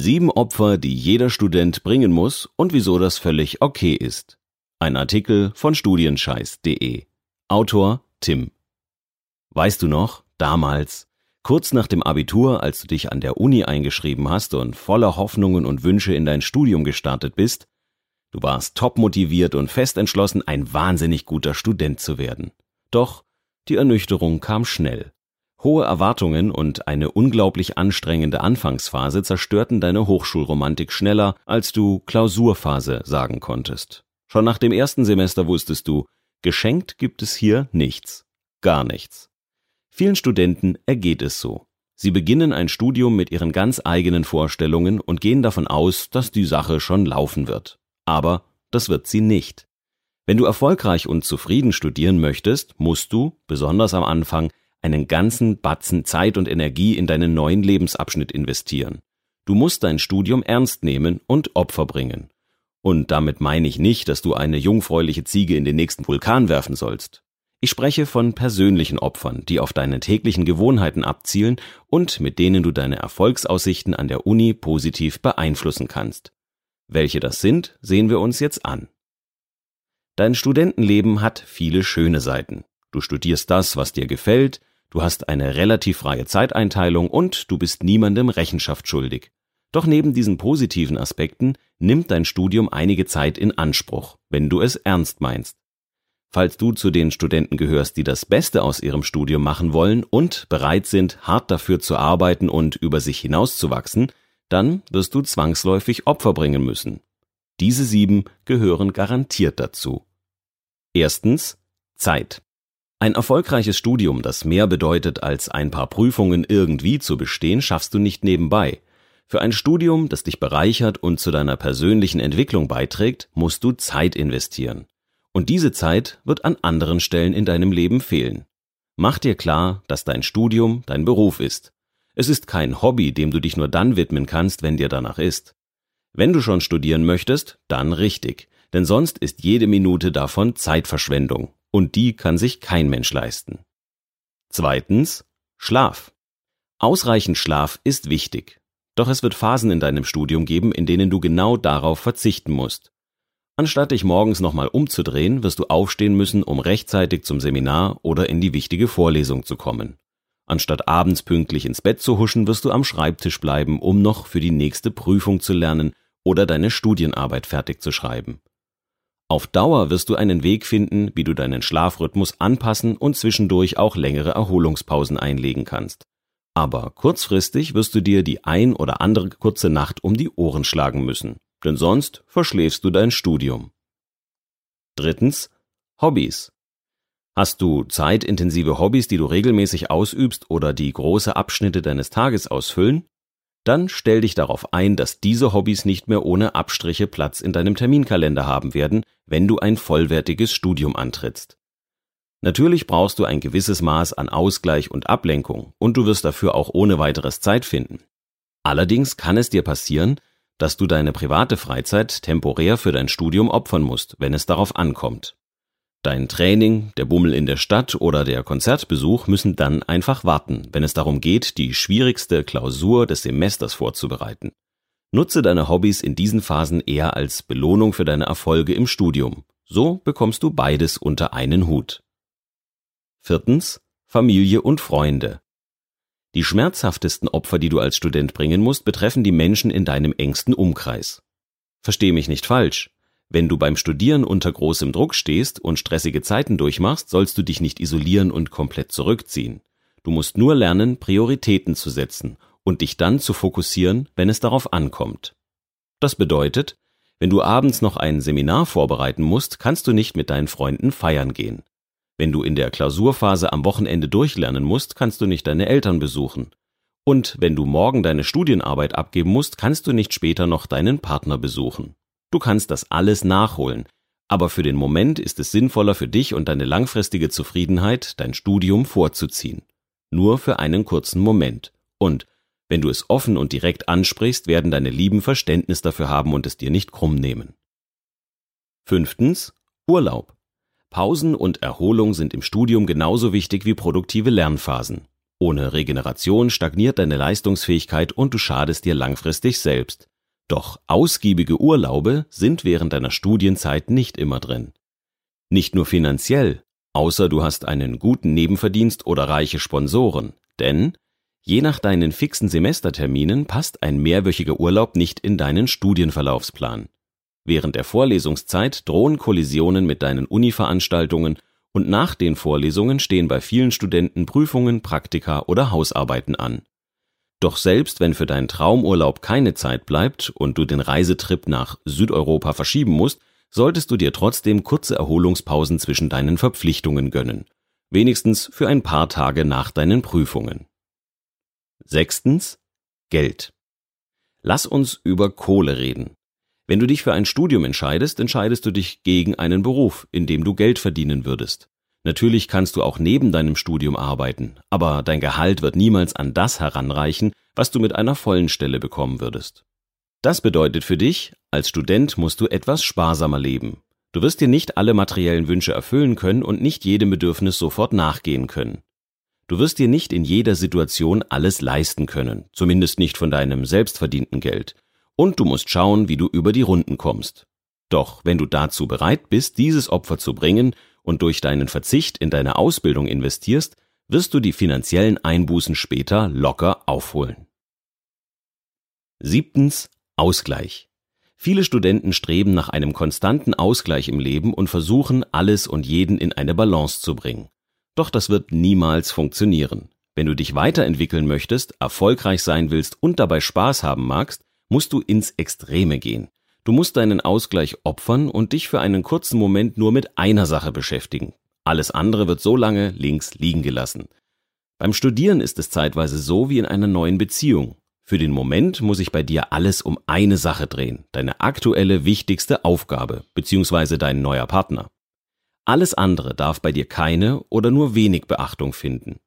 Sieben Opfer, die jeder Student bringen muss und wieso das völlig okay ist. Ein Artikel von studienscheiß.de. Autor Tim. Weißt du noch, damals, kurz nach dem Abitur, als du dich an der Uni eingeschrieben hast und voller Hoffnungen und Wünsche in dein Studium gestartet bist, du warst top motiviert und fest entschlossen, ein wahnsinnig guter Student zu werden. Doch die Ernüchterung kam schnell. Hohe Erwartungen und eine unglaublich anstrengende Anfangsphase zerstörten deine Hochschulromantik schneller, als du Klausurphase sagen konntest. Schon nach dem ersten Semester wusstest du, geschenkt gibt es hier nichts. Gar nichts. Vielen Studenten ergeht es so. Sie beginnen ein Studium mit ihren ganz eigenen Vorstellungen und gehen davon aus, dass die Sache schon laufen wird. Aber das wird sie nicht. Wenn du erfolgreich und zufrieden studieren möchtest, musst du, besonders am Anfang, einen ganzen Batzen Zeit und Energie in deinen neuen Lebensabschnitt investieren. Du musst dein Studium ernst nehmen und Opfer bringen. Und damit meine ich nicht, dass du eine jungfräuliche Ziege in den nächsten Vulkan werfen sollst. Ich spreche von persönlichen Opfern, die auf deine täglichen Gewohnheiten abzielen und mit denen du deine Erfolgsaussichten an der Uni positiv beeinflussen kannst. Welche das sind, sehen wir uns jetzt an. Dein Studentenleben hat viele schöne Seiten. Du studierst das, was dir gefällt, Du hast eine relativ freie Zeiteinteilung und du bist niemandem Rechenschaft schuldig. Doch neben diesen positiven Aspekten nimmt dein Studium einige Zeit in Anspruch, wenn du es ernst meinst. Falls du zu den Studenten gehörst, die das Beste aus ihrem Studium machen wollen und bereit sind, hart dafür zu arbeiten und über sich hinauszuwachsen, dann wirst du zwangsläufig Opfer bringen müssen. Diese sieben gehören garantiert dazu. Erstens Zeit. Ein erfolgreiches Studium, das mehr bedeutet, als ein paar Prüfungen irgendwie zu bestehen, schaffst du nicht nebenbei. Für ein Studium, das dich bereichert und zu deiner persönlichen Entwicklung beiträgt, musst du Zeit investieren. Und diese Zeit wird an anderen Stellen in deinem Leben fehlen. Mach dir klar, dass dein Studium dein Beruf ist. Es ist kein Hobby, dem du dich nur dann widmen kannst, wenn dir danach ist. Wenn du schon studieren möchtest, dann richtig, denn sonst ist jede Minute davon Zeitverschwendung und die kann sich kein Mensch leisten. Zweitens, Schlaf. Ausreichend Schlaf ist wichtig. Doch es wird Phasen in deinem Studium geben, in denen du genau darauf verzichten musst. Anstatt dich morgens nochmal umzudrehen, wirst du aufstehen müssen, um rechtzeitig zum Seminar oder in die wichtige Vorlesung zu kommen. Anstatt abends pünktlich ins Bett zu huschen, wirst du am Schreibtisch bleiben, um noch für die nächste Prüfung zu lernen oder deine Studienarbeit fertig zu schreiben. Auf Dauer wirst du einen Weg finden, wie du deinen Schlafrhythmus anpassen und zwischendurch auch längere Erholungspausen einlegen kannst. Aber kurzfristig wirst du dir die ein oder andere kurze Nacht um die Ohren schlagen müssen, denn sonst verschläfst du dein Studium. Drittens, Hobbys. Hast du zeitintensive Hobbys, die du regelmäßig ausübst oder die große Abschnitte deines Tages ausfüllen? Dann stell dich darauf ein, dass diese Hobbys nicht mehr ohne Abstriche Platz in deinem Terminkalender haben werden, wenn du ein vollwertiges Studium antrittst. Natürlich brauchst du ein gewisses Maß an Ausgleich und Ablenkung und du wirst dafür auch ohne weiteres Zeit finden. Allerdings kann es dir passieren, dass du deine private Freizeit temporär für dein Studium opfern musst, wenn es darauf ankommt. Dein Training, der Bummel in der Stadt oder der Konzertbesuch müssen dann einfach warten, wenn es darum geht, die schwierigste Klausur des Semesters vorzubereiten. Nutze deine Hobbys in diesen Phasen eher als Belohnung für deine Erfolge im Studium. So bekommst du beides unter einen Hut. Viertens. Familie und Freunde. Die schmerzhaftesten Opfer, die du als Student bringen musst, betreffen die Menschen in deinem engsten Umkreis. Versteh mich nicht falsch. Wenn du beim Studieren unter großem Druck stehst und stressige Zeiten durchmachst, sollst du dich nicht isolieren und komplett zurückziehen. Du musst nur lernen, Prioritäten zu setzen und dich dann zu fokussieren, wenn es darauf ankommt. Das bedeutet, wenn du abends noch ein Seminar vorbereiten musst, kannst du nicht mit deinen Freunden feiern gehen. Wenn du in der Klausurphase am Wochenende durchlernen musst, kannst du nicht deine Eltern besuchen. Und wenn du morgen deine Studienarbeit abgeben musst, kannst du nicht später noch deinen Partner besuchen. Du kannst das alles nachholen, aber für den Moment ist es sinnvoller für dich und deine langfristige Zufriedenheit, dein Studium vorzuziehen. Nur für einen kurzen Moment. Und wenn du es offen und direkt ansprichst, werden deine Lieben Verständnis dafür haben und es dir nicht krumm nehmen. Fünftens. Urlaub. Pausen und Erholung sind im Studium genauso wichtig wie produktive Lernphasen. Ohne Regeneration stagniert deine Leistungsfähigkeit und du schadest dir langfristig selbst. Doch ausgiebige Urlaube sind während deiner Studienzeit nicht immer drin. Nicht nur finanziell, außer du hast einen guten Nebenverdienst oder reiche Sponsoren, denn je nach deinen fixen Semesterterminen passt ein mehrwöchiger Urlaub nicht in deinen Studienverlaufsplan. Während der Vorlesungszeit drohen Kollisionen mit deinen Uni-Veranstaltungen und nach den Vorlesungen stehen bei vielen Studenten Prüfungen, Praktika oder Hausarbeiten an. Doch selbst wenn für deinen Traumurlaub keine Zeit bleibt und du den Reisetrip nach Südeuropa verschieben musst, solltest du dir trotzdem kurze Erholungspausen zwischen deinen Verpflichtungen gönnen. Wenigstens für ein paar Tage nach deinen Prüfungen. Sechstens. Geld. Lass uns über Kohle reden. Wenn du dich für ein Studium entscheidest, entscheidest du dich gegen einen Beruf, in dem du Geld verdienen würdest. Natürlich kannst du auch neben deinem Studium arbeiten, aber dein Gehalt wird niemals an das heranreichen, was du mit einer vollen Stelle bekommen würdest. Das bedeutet für dich, als Student musst du etwas sparsamer leben. Du wirst dir nicht alle materiellen Wünsche erfüllen können und nicht jedem Bedürfnis sofort nachgehen können. Du wirst dir nicht in jeder Situation alles leisten können, zumindest nicht von deinem selbstverdienten Geld, und du musst schauen, wie du über die Runden kommst. Doch wenn du dazu bereit bist, dieses Opfer zu bringen und durch deinen Verzicht in deine Ausbildung investierst, wirst du die finanziellen Einbußen später locker aufholen. Siebtens Ausgleich. Viele Studenten streben nach einem konstanten Ausgleich im Leben und versuchen, alles und jeden in eine Balance zu bringen. Doch das wird niemals funktionieren. Wenn du dich weiterentwickeln möchtest, erfolgreich sein willst und dabei Spaß haben magst, musst du ins Extreme gehen. Du musst deinen Ausgleich opfern und dich für einen kurzen Moment nur mit einer Sache beschäftigen. Alles andere wird so lange links liegen gelassen. Beim Studieren ist es zeitweise so wie in einer neuen Beziehung. Für den Moment muss sich bei dir alles um eine Sache drehen, deine aktuelle wichtigste Aufgabe bzw. dein neuer Partner. Alles andere darf bei dir keine oder nur wenig Beachtung finden.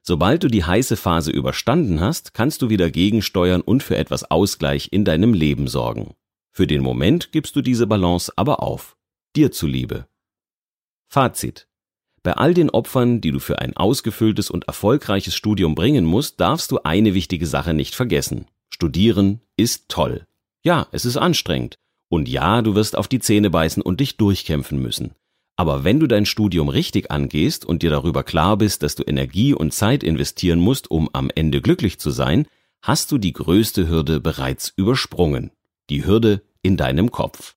Sobald du die heiße Phase überstanden hast, kannst du wieder gegensteuern und für etwas Ausgleich in deinem Leben sorgen. Für den Moment gibst du diese Balance aber auf. Dir zuliebe. Fazit. Bei all den Opfern, die du für ein ausgefülltes und erfolgreiches Studium bringen musst, darfst du eine wichtige Sache nicht vergessen. Studieren ist toll. Ja, es ist anstrengend. Und ja, du wirst auf die Zähne beißen und dich durchkämpfen müssen. Aber wenn du dein Studium richtig angehst und dir darüber klar bist, dass du Energie und Zeit investieren musst, um am Ende glücklich zu sein, hast du die größte Hürde bereits übersprungen. Die Hürde in deinem Kopf.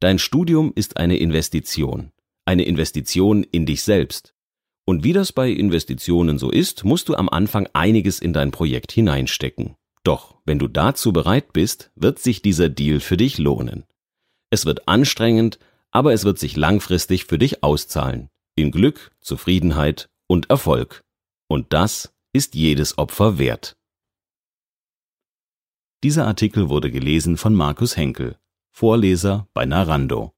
Dein Studium ist eine Investition. Eine Investition in dich selbst. Und wie das bei Investitionen so ist, musst du am Anfang einiges in dein Projekt hineinstecken. Doch, wenn du dazu bereit bist, wird sich dieser Deal für dich lohnen. Es wird anstrengend, aber es wird sich langfristig für dich auszahlen. In Glück, Zufriedenheit und Erfolg. Und das ist jedes Opfer wert. Dieser Artikel wurde gelesen von Markus Henkel, Vorleser bei Narando.